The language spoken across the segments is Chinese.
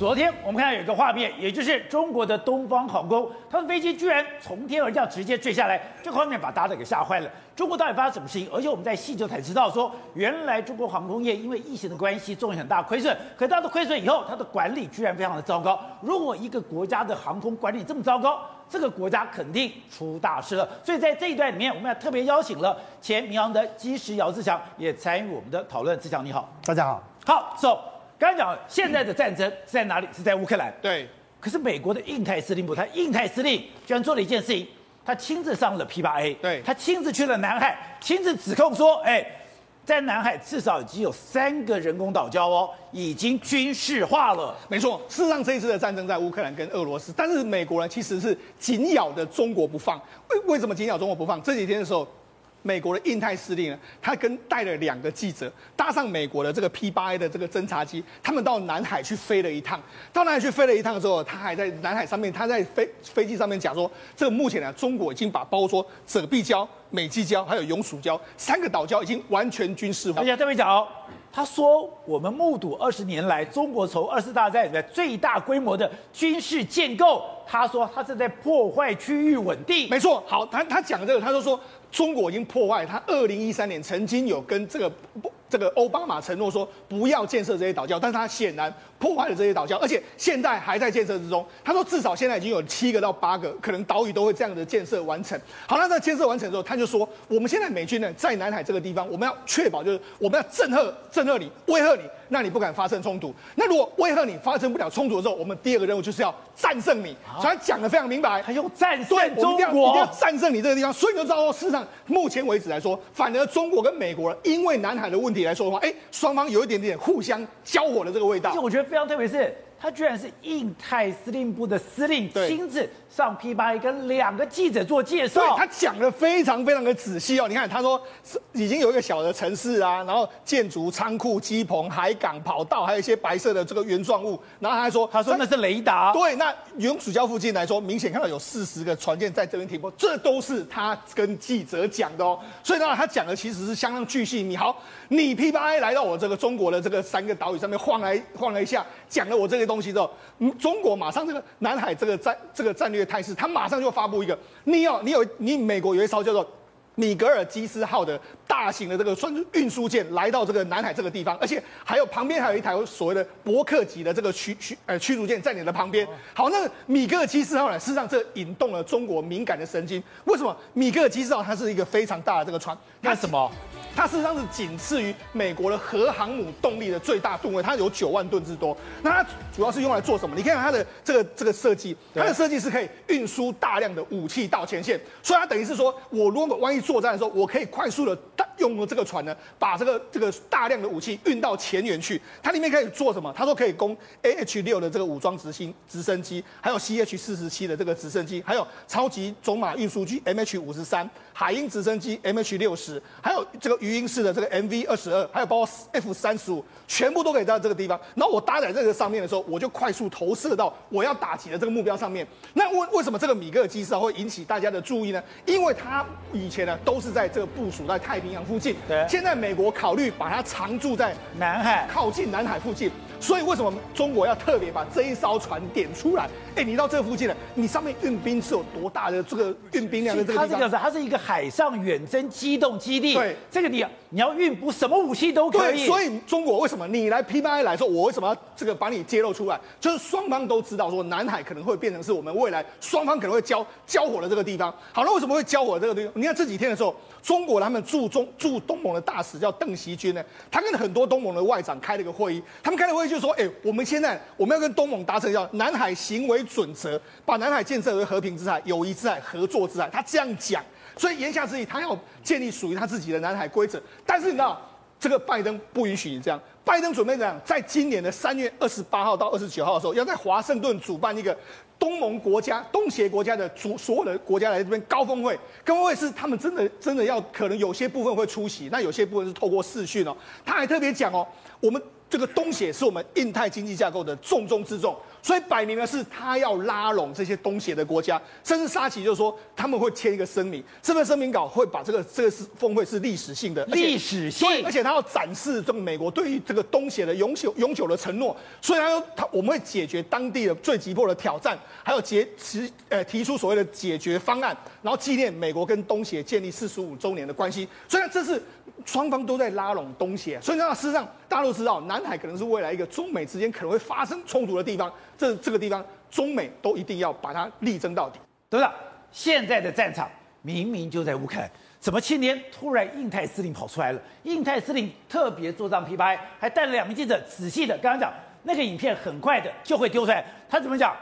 昨天我们看到有一个画面，也就是中国的东方航空，它的飞机居然从天而降，直接坠下来，这个画面把大家给吓坏了。中国到底发生什么事情？而且我们在细究才知道说，说原来中国航空业因为疫情的关系，造成很大亏损。可它的亏损以后，它的管理居然非常的糟糕。如果一个国家的航空管理这么糟糕，这个国家肯定出大事了。所以在这一段里面，我们要特别邀请了前民航的机师姚志强也参与我们的讨论。志强你好，大家好，好走。So, 刚才讲现在的战争是在哪里？是在乌克兰。对。可是美国的印太司令部，他印太司令居然做了一件事情，他亲自上了 P8A。对。他亲自去了南海，亲自指控说：“哎，在南海至少已经有三个人工岛礁哦，已经军事化了。”没错。事实上，这一次的战争在乌克兰跟俄罗斯，但是美国人其实是紧咬着中国不放。为为什么紧咬中国不放？这几天的时候。美国的印太司令呢，他跟带了两个记者，搭上美国的这个 P8A 的这个侦察机，他们到南海去飞了一趟。到南海去飞了一趟之后，他还在南海上面，他在飞飞机上面讲说，这个目前呢，中国已经把包括说泽碧礁、美济礁还有永暑礁三个岛礁已经完全军事化。哎呀，这位讲哦，他说我们目睹二十年来中国从二次大战以来最大规模的军事建构，他说他是在破坏区域稳定。没错，好，他他讲这个，他就说。中国已经破坏，他二零一三年曾经有跟这个这个奥巴马承诺说不要建设这些岛礁，但是他显然破坏了这些岛礁，而且现在还在建设之中。他说至少现在已经有七个到八个可能岛屿都会这样的建设完成。好了，那建设完成之后，他就说我们现在美军呢在南海这个地方，我们要确保就是我们要震慑震慑你，威吓你。那你不敢发生冲突，那如果威吓你发生不了冲突的时候，我们第二个任务就是要战胜你。所以他讲的非常明白，还用战胜中国，对，一定要战胜你这个地方。所以你就知道，事实上目前为止来说，反而中国跟美国因为南海的问题来说的话，哎，双方有一点点互相交火的这个味道。就我觉得非常特别是。他居然是印太司令部的司令，亲自上 P 八 A 跟两个记者做介绍。对，他讲的非常非常的仔细哦。你看，他说已经有一个小的城市啊，然后建筑、仓库、机棚、海港、跑道，还有一些白色的这个原状物。然后他还说，他说那是雷达。对，那永暑礁附近来说，明显看到有四十个船舰在这边停泊，这都是他跟记者讲的哦。所以呢，他讲的其实是相当巨细。你好，你 P 八 A 来到我这个中国的这个三个岛屿上面晃来晃了一下，讲了我这个。东西之后，中国马上这个南海这个战这个战略态势，他马上就发布一个，你要你有你美国有一艘叫做米格尔基斯号的大型的这个算是运输舰来到这个南海这个地方，而且还有旁边还有一台所谓的伯克级的这个驱驱呃驱逐舰在你的旁边。好，那米格尔基斯号呢，事实上这引动了中国敏感的神经。为什么？米格尔基斯号它是一个非常大的这个船，那什么？它事实上是仅次于美国的核航母动力的最大吨位，它有九万吨之多。那它主要是用来做什么？你看它的这个这个设计，它的设计是可以运输大量的武器到前线，所以它等于是说，我如果万一作战的时候，我可以快速的った用了这个船呢，把这个这个大量的武器运到前沿去。它里面可以做什么？他说可以供 AH 六的这个武装直升直升机，还有 CH 四十七的这个直升机，还有超级种马运输机 MH 五十三，海鹰直升机 MH 六十，还有这个鱼。鹰式的这个 MV 二十二，还有包括 F 三十五，全部都可以在这个地方。然后我搭在这个上面的时候，我就快速投射到我要打击的这个目标上面。那为为什么这个米格机师会引起大家的注意呢？因为它以前呢都是在这个部署在太平洋附近，对。现在美国考虑把它常驻在南海，靠近南海附近。所以为什么中国要特别把这一艘船点出来？哎，你到这附近了，你上面运兵是有多大的这个运兵量的这个地方？它是它是一个海上远征机动基地。对，这个你你要运补什么武器都可以。对，所以中国为什么你来 p 八 a 来说，我为什么要这个把你揭露出来？就是双方都知道说南海可能会变成是我们未来双方可能会交交火的这个地方。好，那为什么会交火的这个地方？你看这几天的时候，中国他们驻中驻东盟的大使叫邓锡军呢，他跟很多东盟的外长开了个会议，他们开了会议就说，哎，我们。现在我们要跟东盟达成叫南海行为准则，把南海建设为和平之海、友谊之海、合作之海。他这样讲，所以言下之意，他要建立属于他自己的南海规则。但是你知道，这个拜登不允许你这样。拜登准备怎样？在今年的三月二十八号到二十九号的时候，要在华盛顿主办一个东盟国家、东协国家的主所有的国家来这边高峰会。高峰会是他们真的真的要可能有些部分会出席，那有些部分是透过视讯哦。他还特别讲哦，我们。这个东协是我们印太经济架构的重中之重。所以摆明了是他要拉拢这些东协的国家，甚至沙奇就说他们会签一个声明，这份声明稿会把这个这个是峰会是历史性的，历史性，而且他要展示这个美国对于这个东协的永久永久的承诺，所以他说他我们会解决当地的最急迫的挑战，还有结提呃提出所谓的解决方案，然后纪念美国跟东协建立四十五周年的关系，所以这是双方都在拉拢东协，所以那事实上大家都知道南海可能是未来一个中美之间可能会发生冲突的地方。这这个地方，中美都一定要把它力争到底。对了，现在的战场明明就在乌克兰，怎么今天突然印太司令跑出来了？印太司令特别坐上皮拍，还带了两名记者，仔细的刚刚讲那个影片，很快的就会丢出来。他怎么讲？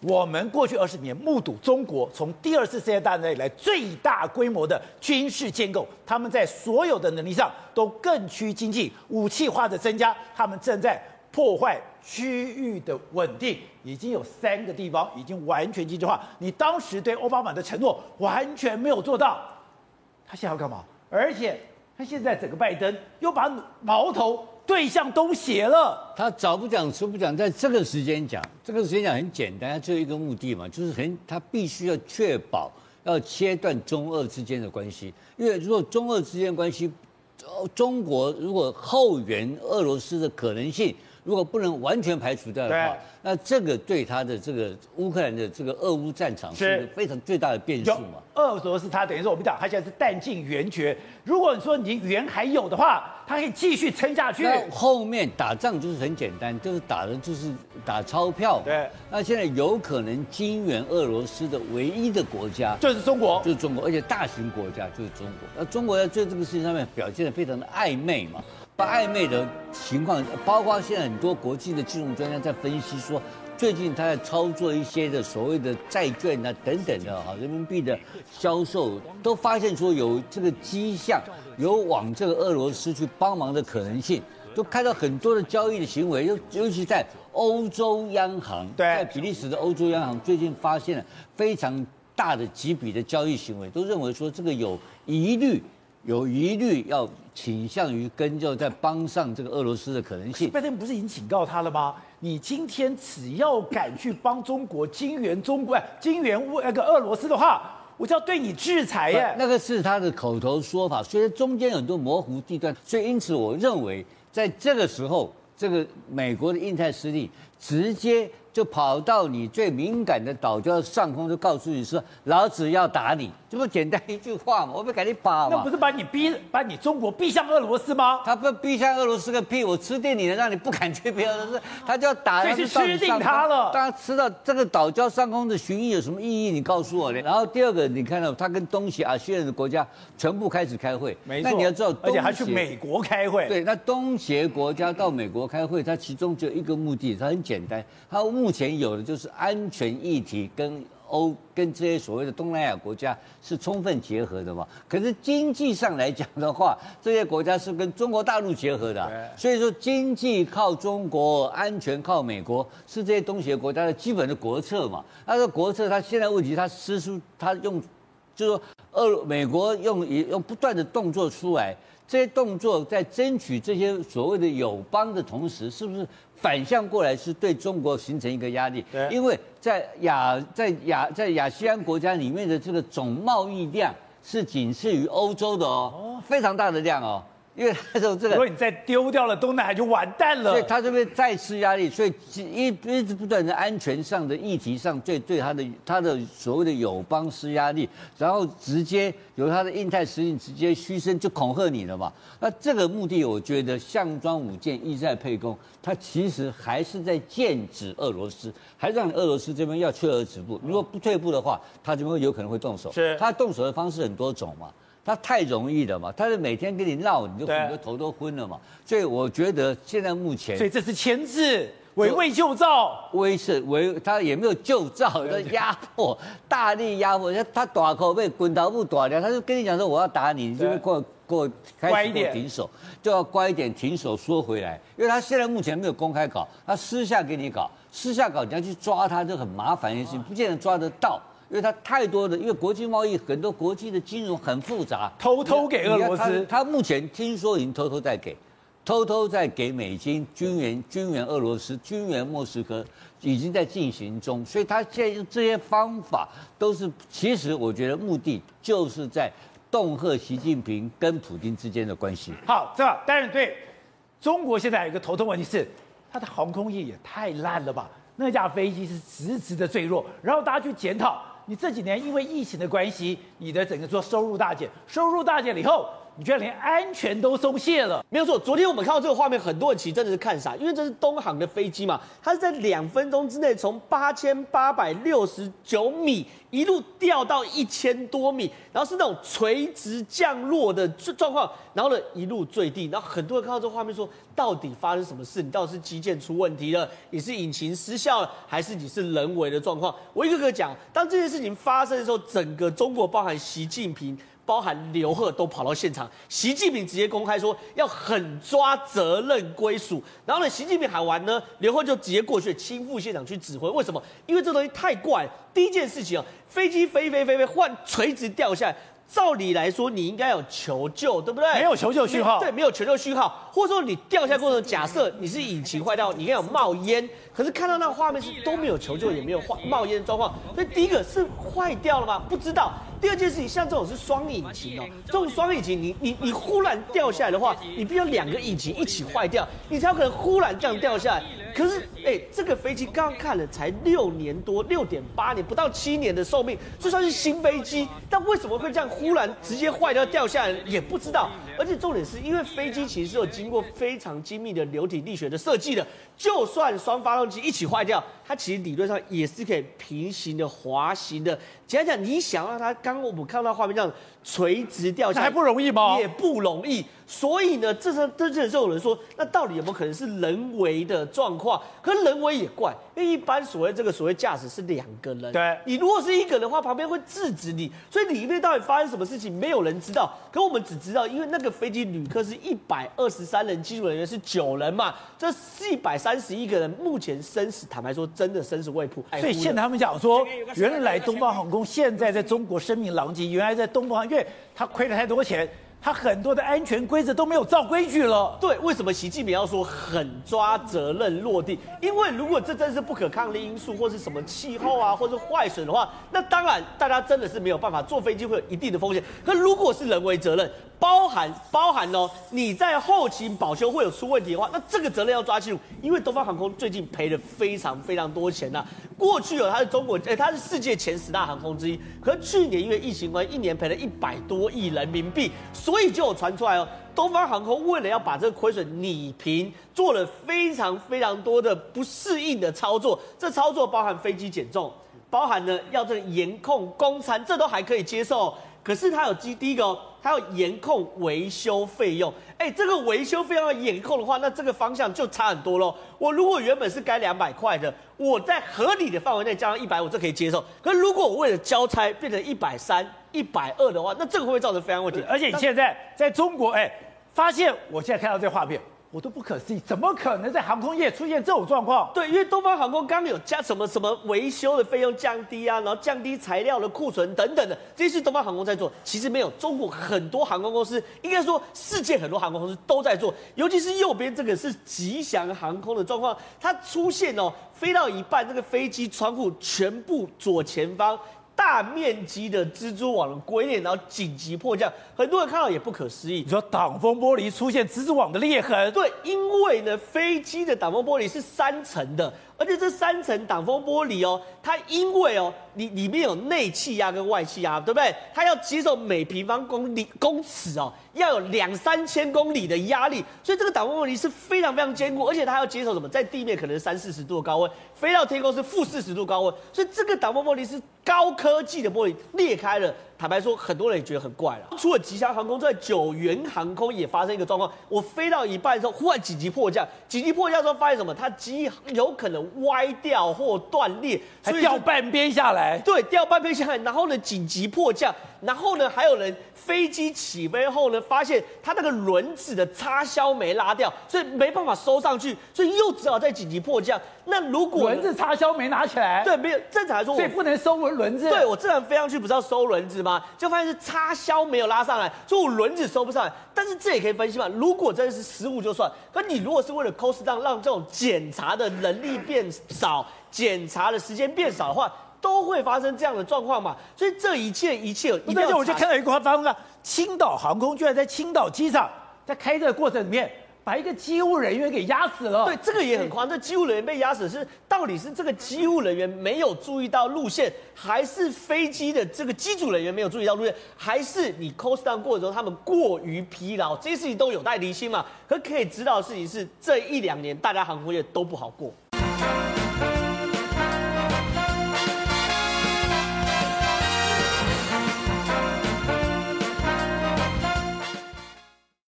我们过去二十年目睹中国从第二次世界大战以来最大规模的军事建构，他们在所有的能力上都更趋经济，武器化的增加，他们正在破坏。区域的稳定已经有三个地方已经完全军事化。你当时对奥巴马的承诺完全没有做到，他现在要干嘛？而且他现在整个拜登又把矛头对向东协了。他早不讲迟不讲，在这个时间讲，这个时间讲很简单，只有一个目的嘛，就是很他必须要确保要切断中俄之间的关系，因为如果中俄之间关系，中国如果后援俄罗斯的可能性。如果不能完全排除掉的话，那这个对他的这个乌克兰的这个俄乌战场是一个非常最大的变数嘛？俄罗斯他等于说我们讲，他现在是弹尽援绝。如果你说你援还有的话，他可以继续撑下去。那后面打仗就是很简单，就是打的就是打钞票。对。那现在有可能金援俄罗斯的唯一的国家就是中国，就是中国，而且大型国家就是中国。那中国在这这个事情上面表现的非常的暧昧嘛。不暧昧的情况，包括现在很多国际的金融专家在分析说，最近他在操作一些的所谓的债券啊等等的哈，人民币的销售都发现说有这个迹象，有往这个俄罗斯去帮忙的可能性，都看到很多的交易的行为，尤尤其在欧洲央行，在比利时的欧洲央行最近发现了非常大的几笔的交易行为，都认为说这个有疑虑。有疑虑，要倾向于跟就在帮上这个俄罗斯的可能性。拜登不是已经警告他了吗？你今天只要敢去帮中国、金援中国、金援乌那个俄罗斯的话，我就要对你制裁耶。那个是他的口头说法，虽然中间有很多模糊地段。所以因此，我认为在这个时候，这个美国的印太势力直接。就跑到你最敏感的岛礁上空，就告诉你说：“老子要打你。”这不简单一句话吗，我不赶紧跑嘛。那不是把你逼，把你中国逼向俄罗斯吗？他不逼向俄罗斯个屁！我吃定你了，让你不敢去别的是，他就要打。这是吃定他了。大家吃到这个岛礁上空的巡弋有什么意义？你告诉我呢？然后第二个，你看到他跟东协、亚细安的国家全部开始开会。没错。那你要知道，而且还去美国开会。对，那东协国家到美国开会，它其中只有一个目的，它很简单，它目前有的就是。是安全议题跟欧跟这些所谓的东南亚国家是充分结合的嘛？可是经济上来讲的话，这些国家是跟中国大陆结合的啊，所以说经济靠中国，安全靠美国，是这些东协国家的基本的国策嘛？那个国策，它现在问题，它施出，它用，就是说，俄美国用用不断的动作出来，这些动作在争取这些所谓的友邦的同时，是不是？反向过来是对中国形成一个压力，因为在亚在亚在亚西安国家里面的这个总贸易量是仅次于欧洲的哦，非常大的量哦。因为他说这个，如果你再丢掉了东南海就完蛋了。所以他这边再次压力，所以一一直不断的安全上的议题上，对对他的他的所谓的友邦施压力，然后直接由他的印太司令直接嘘声就恐吓你了嘛。那这个目的，我觉得项庄舞剑，意在沛公，他其实还是在剑指俄罗斯，还让俄罗斯这边要退而止步。如果不退步的话，他这边有可能会动手。是，他动手的方式很多种嘛。他太容易了嘛，他是每天跟你闹，你就你的头都昏了嘛。所以我觉得现在目前，所以这是前置，围魏救赵，威慑围他也没有救赵，他压迫，大力压迫。他他大口被滚刀不打掉，他就跟你讲说我要打你，你就给我给我开始给我停手，就要乖一点停手，缩回来，因为他现在目前没有公开搞，他私下给你搞，私下搞你要去抓他就很麻烦的事情，不见得抓得到。因为它太多的，因为国际贸易很多国际的金融很复杂，偷偷给俄罗斯。他目前听说已经偷偷在给，偷偷在给美金军援、军援俄罗斯、军援莫斯科，已经在进行中。所以他现在用这些方法，都是其实我觉得目的就是在恫吓习近平跟普京之间的关系。好，这但是对。中国现在有一个头痛问题是，它的航空业也太烂了吧？那架飞机是直直的坠落，然后大家去检讨，你这几年因为疫情的关系，你的整个说收入大减，收入大减了以后。你居然连安全都松懈了？没有错，昨天我们看到这个画面，很多人其实真的是看傻，因为这是东航的飞机嘛，它是在两分钟之内从八千八百六十九米一路掉到一千多米，然后是那种垂直降落的状况，然后呢一路坠地，然后很多人看到这个画面说，到底发生什么事？你到底是机件出问题了，你是引擎失效了，还是你是人为的状况？我一个个讲，当这件事情发生的时候，整个中国包含习近平。包含刘贺都跑到现场，习近平直接公开说要狠抓责任归属。然后呢，习近平喊完呢，刘贺就直接过去亲赴现场去指挥。为什么？因为这东西太怪。第一件事情啊，飞机飞飞飞飞换垂直掉下来，照理来说你应该有求救，对不对？没有求救讯号。对，没有求救讯号，或者说你掉下过程，假设你是引擎坏掉，你应该有冒烟。可是看到那个画面是都没有求救，也没有冒烟的状况。所以第一个是坏掉了吗？不知道。第二件事情，像这种是双引擎哦，这种双引擎你，你你你忽然掉下来的话，你必须要两个引擎一起坏掉，你才有可能忽然这样掉下来。可是，哎、这个飞机刚刚看了才六年多，六点八年，不到七年的寿命，就算是新飞机，但为什么会这样忽然直接坏掉掉下来，也不知道。而且重点是因为飞机其实是有经过非常精密的流体力学的设计的，就算双发动机一起坏掉，它其实理论上也是可以平行的滑行的。简单讲，你想让它刚刚我们看到画面这样垂直掉下来，还不容易吗？也不容易。所以呢，这时这这时候有人说，那到底有没有可能是人为的状况？可是人为也怪，因为一般所谓这个所谓驾驶是两个人，对，你如果是一个人的话，旁边会制止你，所以里面到底发生什么事情，没有人知道。可我们只知道，因为那个飞机旅客是一百二十三人，机组人员是九人嘛，这四百三十一个人目前生死，坦白说真的生死未卜。所以现在他们讲说，原来东方航空现在在中国声名狼藉，原来在东方，因为他亏了太多钱。他很多的安全规则都没有照规矩了。对，为什么习近平要说狠抓责任落地？因为如果这真是不可抗力因素，或是什么气候啊，或是坏损的话，那当然大家真的是没有办法坐飞机，会有一定的风险。可如果是人为责任，包含 包含哦，你在后勤保修会有出问题的话，那这个责任要抓清楚。因为东方航空最近赔了非常非常多钱呐、啊。过去哦，它是中国，哎，它是世界前十大航空之一。可是去年因为疫情关系，一年赔了一百多亿人民币，所所以就有传出来哦，东方航空为了要把这个亏损拟平，做了非常非常多的不适应的操作。这操作包含飞机减重，包含呢要这个严控公餐，这都还可以接受。可是它有第第一个哦。还要严控维修费用，哎，这个维修费用要严控的话，那这个方向就差很多喽。我如果原本是该两百块的，我在合理的范围内加上一百五，这可以接受。可是如果我为了交差变成一百三、一百二的话，那这个会不会造成非常问题？而且你现在在中国，哎，发现我现在看到这画面。我都不可思议，怎么可能在航空业出现这种状况？对，因为东方航空刚刚有加什么什么维修的费用降低啊，然后降低材料的库存等等的，这些是东方航空在做。其实没有，中国很多航空公司，应该说世界很多航空公司都在做。尤其是右边这个是吉祥航空的状况，它出现哦，飞到一半，这个飞机窗户全部左前方。大面积的蜘蛛网的龟裂，然后紧急迫降，很多人看到也不可思议。你说挡风玻璃出现蜘蛛网的裂痕？对，因为呢，飞机的挡风玻璃是三层的。而且这三层挡风玻璃哦，它因为哦，里里面有内气压跟外气压，对不对？它要接受每平方公里公尺哦，要有两三千公里的压力，所以这个挡风玻璃是非常非常坚固，而且它要接受什么？在地面可能三四十度的高温，飞到天空是负四十度高温，所以这个挡风玻璃是高科技的玻璃，裂开了。坦白说，很多人也觉得很怪了。除了吉祥航空之外，九元航空也发生一个状况。我飞到一半的时候，忽然紧急迫降。紧急迫降的时候发现什么？它机有可能歪掉或断裂，还掉半边下来。对，掉半边下来。然后呢，紧急迫降。然后呢，还有人飞机起飞后呢，发现它那个轮子的插销没拉掉，所以没办法收上去，所以又只好再紧急迫降。那如果轮子插销没拿起来，对，没有正常来说，所以不能收轮轮子。对，我正常飞上去不是要收轮子吗？就发现是插销没有拉上来，所以我轮子收不上来。但是这也可以分析嘛，如果真的是失误就算，可你如果是为了 cost down 让这种检查的能力变少，检查的时间变少的话，都会发生这样的状况嘛。所以这一切一切，一而且我就看到一个发生了，青岛航空居然在青岛机场在开这个过程里面。把一个机务人员给压死了。对，这个也很夸张。这机务人员被压死是到底是这个机务人员没有注意到路线，还是飞机的这个机组人员没有注意到路线，还是你 cost down 过的时候他们过于疲劳？这些事情都有待厘清嘛。可可以知道的事情是，这一两年大家航空业都不好过。